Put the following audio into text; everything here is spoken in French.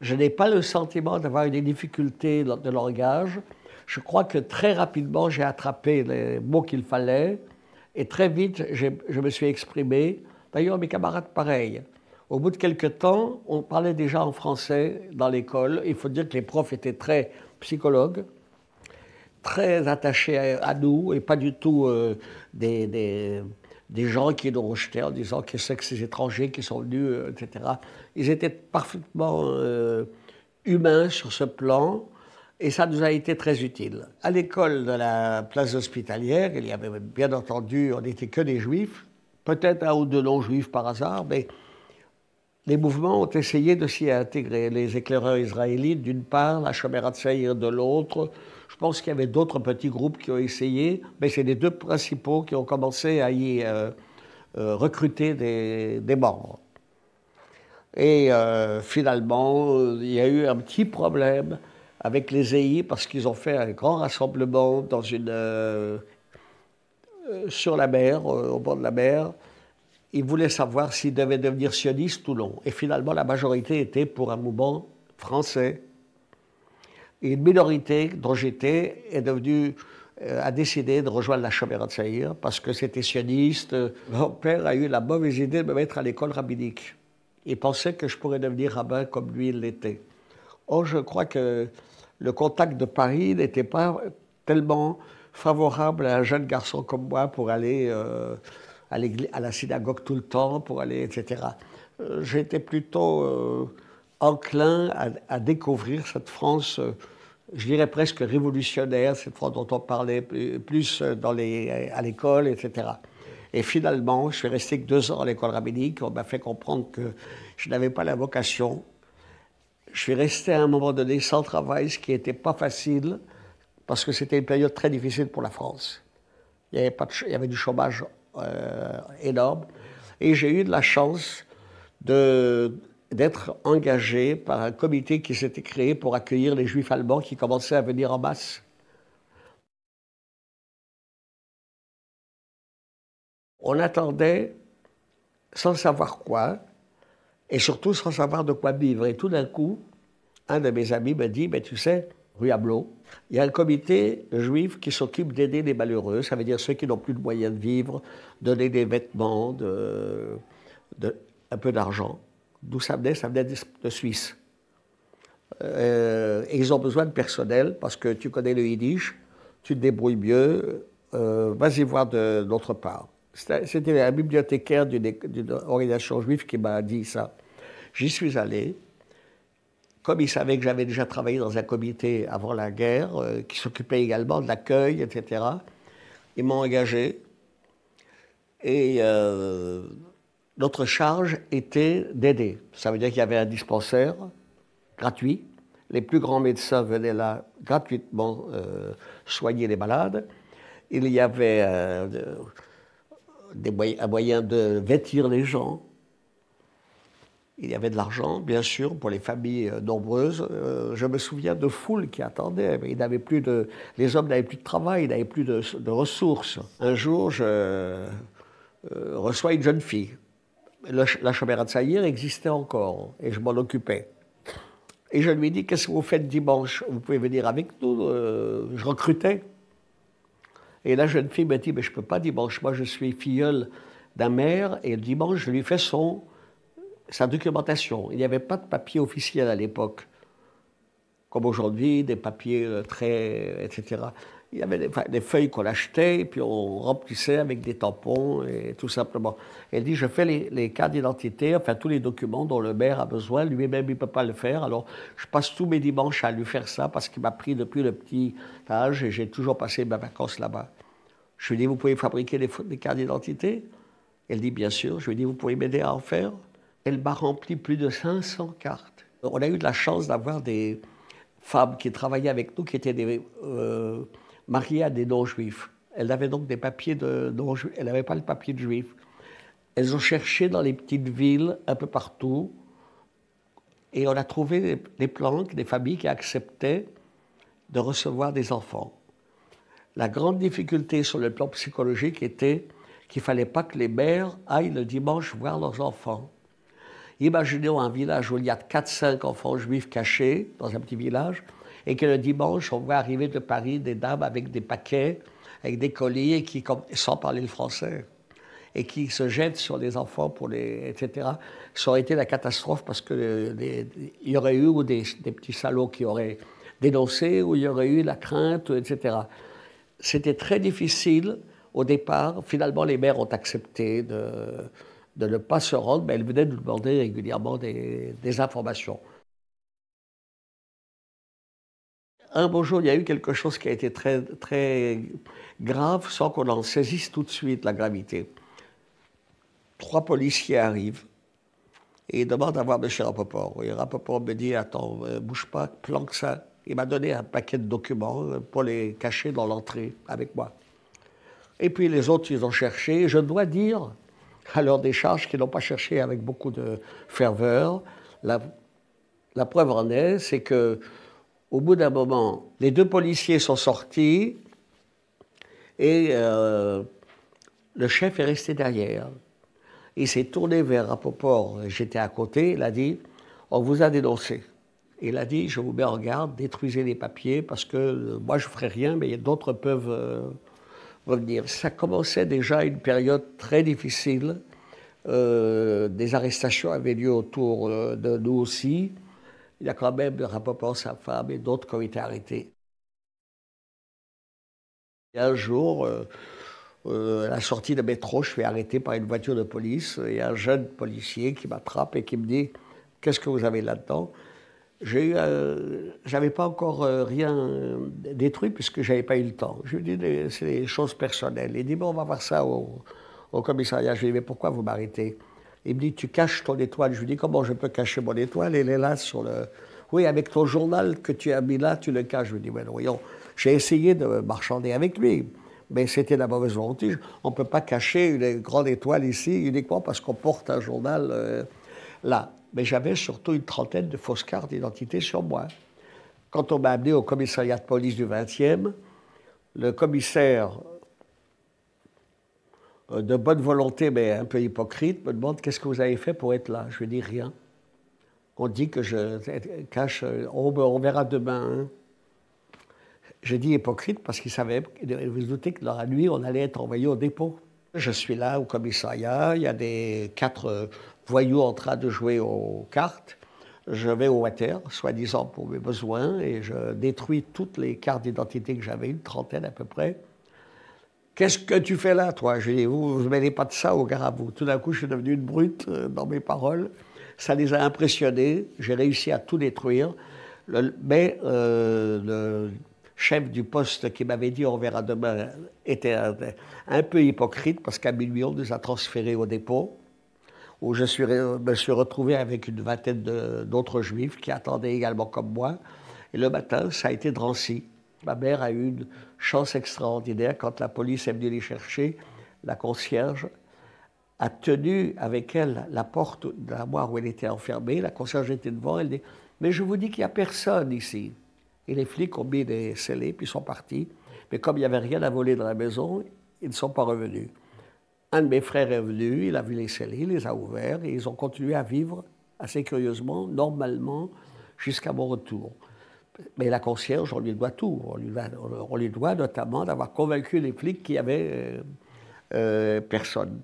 Je n'ai pas le sentiment d'avoir des difficultés de langage. Je crois que très rapidement, j'ai attrapé les mots qu'il fallait et très vite, je me suis exprimé. D'ailleurs, mes camarades, pareil. Au bout de quelques temps, on parlait déjà en français dans l'école. Il faut dire que les profs étaient très psychologues, très attachés à, nous et pas du tout euh, des, des, gens qui nous rejetaient en disant que c'est que ces étrangers qui sont venus, euh, etc. Ils étaient parfaitement euh, humains sur ce plan et ça nous a été très utile. À l'école de la place hospitalière, il y avait bien entendu, on n'était que des juifs, peut-être un ou deux non-juifs par hasard, mais les mouvements ont essayé de s'y intégrer. Les éclaireurs israélites d'une part, la Shomerat Saïr de l'autre. Je pense qu'il y avait d'autres petits groupes qui ont essayé, mais c'est les deux principaux qui ont commencé à y euh, euh, recruter des, membres. Et euh, finalement, il y a eu un petit problème avec les EI parce qu'ils ont fait un grand rassemblement sur la mer, au bord de la mer. Ils voulaient savoir s'ils devaient devenir sionistes ou non. Et finalement, la majorité était pour un mouvement français. Et une minorité dont j'étais est devenue a décidé de rejoindre la Shomer Saïr parce que c'était sioniste. Mon père a eu la mauvaise idée de me mettre à l'école rabbinique. Il pensait que je pourrais devenir rabbin comme lui l'était. Or, je crois que le contact de Paris n'était pas tellement favorable à un jeune garçon comme moi pour aller euh, à, à, la synagogue tout le temps, pour aller, etc. Euh, j'étais plutôt euh, enclin à, découvrir cette France, je dirais presque révolutionnaire, cette France dont on parlait plus dans les, à l'école, etc. Et finalement, je suis resté que deux ans à l'école rabbinique. On m'a fait comprendre que je n'avais pas la vocation je suis resté à un moment donné sans travail, ce qui n'était pas facile, parce que c'était une période très difficile pour la France. Il y avait, du chômage euh, énorme. Et j'ai eu de la chance d'être engagé par un comité qui s'était créé pour accueillir les juifs allemands qui commençaient à venir en masse. On attendait, sans savoir quoi, et surtout sans savoir de quoi vivre. Et tout d'un coup, un de mes amis me dit, mais tu sais, rue Ablot, il y a un comité juif qui s'occupe d'aider les malheureux, ça veut dire ceux qui n'ont plus de moyens de vivre, donner des vêtements, un peu d'argent. D'où ça venait Ça venait de, Suisse. Euh, et ils ont besoin de personnel parce que tu connais le yiddish, tu te débrouilles mieux, euh, vas-y voir d'autre part. C'était un bibliothécaire d'une organisation juive qui m'a dit ça. J'y suis allé. Comme il savait que j'avais déjà travaillé dans un comité avant la guerre, euh, qui s'occupait également de l'accueil, etc., ils m'ont engagé. Et notre charge était d'aider. Ça veut dire qu'il y avait un dispensaire gratuit. Les plus grands médecins venaient là gratuitement euh, soigner les malades. Il y avait un moyen de vêtir les gens, il y avait de l'argent, bien sûr, pour les familles euh, nombreuses. Euh, je me souviens de foules qui attendaient. Ils n'avaient plus de, les hommes n'avaient plus de travail, ils n'avaient plus de, ressources. Un jour, je euh, reçois une jeune fille. La chambre de Saïr existait encore et je m'en occupais. Et je lui dis Qu'est-ce que vous faites dimanche? Vous pouvez venir avec nous Je recrutais. Et la jeune fille m'a dit Mais je ne peux pas dimanche. Moi, je suis filleule d'un maire et dimanche, je lui fais son sa documentation. Il n'y avait pas de papier officiel à l'époque, comme aujourd'hui, des papiers euh, très. etc. Il y avait des, feuilles qu'on achetait, et puis on remplissait avec des tampons, et tout simplement. Elle dit Je fais les, cartes d'identité, enfin tous les documents dont le maire a besoin, lui-même il ne peut pas le faire, alors je passe tous mes dimanches à lui faire ça, parce qu'il m'a pris depuis le petit âge, et j'ai toujours passé mes vacances là-bas. Je lui dis Vous pouvez fabriquer des, cartes d'identité? Elle dit Bien sûr. Je lui dis Vous pouvez m'aider à en faire? Elle m'a rempli plus de 500 cartes. On a eu de la chance d'avoir des femmes qui travaillaient avec nous, qui étaient des, euh, mariées à des non-juifs. Elles avaient donc des papiers de non-juifs. Elles n'avaient pas le papier de juif. Elles ont cherché dans les petites villes, un peu partout, et on a trouvé des, des planques, des familles qui acceptaient de recevoir des enfants. La grande difficulté sur le plan psychologique était qu'il ne fallait pas que les mères aillent le dimanche voir leurs enfants Imaginons un village où il y a 4-5 enfants juifs cachés dans un petit village, et que le dimanche, on voit arriver de Paris des dames avec des paquets, avec des colis, qui, sans parler le français, et qui se jettent sur les enfants, pour les, etc. Ça aurait été la catastrophe parce qu'il y aurait eu des, petits salauds qui auraient dénoncé, ou il y aurait eu la crainte, etc. C'était très difficile au départ. Finalement, les maires ont accepté de, ne pas se rendre, mais elles venaient nous demander régulièrement des informations. Un beau jour, il y a eu quelque chose qui a été très, très grave sans qu'on en saisisse tout de suite la gravité. Trois policiers arrivent et ils demandent à voir M. Rapoport. Et Rapoport me dit Attends, euh, bouge pas, planque ça. Il m'a donné un paquet de documents euh, pour les cacher dans l'entrée avec moi. Et puis les autres, ils ont cherché. Je dois dire, à leur décharge, qu'ils n'ont pas cherché avec beaucoup de ferveur. La preuve en est, c'est que au bout d'un moment, les deux policiers sont sortis et euh, le chef est resté derrière. Il s'est tourné vers Rapoport, j'étais à côté, il a dit On vous a dénoncé. Il a dit Je vous mets en garde, détruisez les papiers parce que moi je ne ferai rien, mais d'autres peuvent euh, revenir. Ça commençait déjà une période très difficile. Euh, des arrestations avaient lieu autour de nous aussi. Il y a quand même Rapoport, sa femme et d'autres qui ont été arrêtés. Et un jour, euh, euh, à la sortie de métro, je suis arrêté par une voiture de police. A un jeune policier qui m'attrape et qui me dit Qu'est-ce que vous avez là-dedans? J'ai eu, j'avais pas encore euh, rien détruit puisque j'avais pas eu le temps. Je lui dis c'est des choses personnelles. Il dit on va voir ça au, au commissariat. Je lui dis mais pourquoi vous m'arrêtez? Il me dit, tu caches ton étoile. Je lui dis, comment je peux cacher mon étoile? Elle est là sur le... Oui, avec ton journal que tu as mis là, tu le caches. Je lui dis, mais voyons, j'ai essayé de marchander avec lui, mais c'était la mauvaise volonté. On ne peut pas cacher une grande étoile ici uniquement parce qu'on porte un journal euh, là. Mais j'avais surtout une trentaine de fausses cartes d'identité sur moi. Quand on m'a amené au commissariat de police du 20e, le commissaire de bonne volonté, mais un peu hypocrite, me demande qu'est-ce que vous avez fait pour être là? Je lui dis rien. On dit que je cache, euh, on, verra demain. Hein. J'ai dit hypocrite parce qu'il savait, vous doutez que dans la nuit, on allait être envoyé au dépôt. Je suis là au commissariat, il y a des quatre euh, voyous en train de jouer aux cartes. Je vais au water, soi-disant pour mes besoins, et je détruis toutes les cartes d'identité que j'avais, une trentaine à peu près. Qu'est-ce que tu fais là, toi? Je dis, vous ne mêlez pas de ça au garabou. Tout d'un coup, je suis devenu une brute euh, dans mes paroles. Ça les a impressionnés. J'ai réussi à tout détruire. mais euh, le chef du poste qui m'avait dit on verra demain était un, peu hypocrite parce qu'à minuit, on nous a transférés au dépôt où je me suis retrouvé avec une vingtaine d'autres juifs qui attendaient également comme moi. Et le matin, ça a été Drancy. Ma mère a eu une chance extraordinaire quand la police est venue les chercher. La concierge a tenu avec elle la porte de la où elle était enfermée. La concierge était devant. Elle dit Mais je vous dis qu'il n'y a personne ici. Et les flics ont mis des scellés, puis sont partis. Mais comme il n'y avait rien à voler dans la maison, ils ne sont pas revenus. Un de mes frères est venu, il a vu les scellés, il les a ouverts, et ils ont continué à vivre assez curieusement, normalement, jusqu'à mon retour. Mais la concierge, on lui doit tout. On lui doit, notamment d'avoir convaincu les flics qu'il n'y avait euh, euh, personne.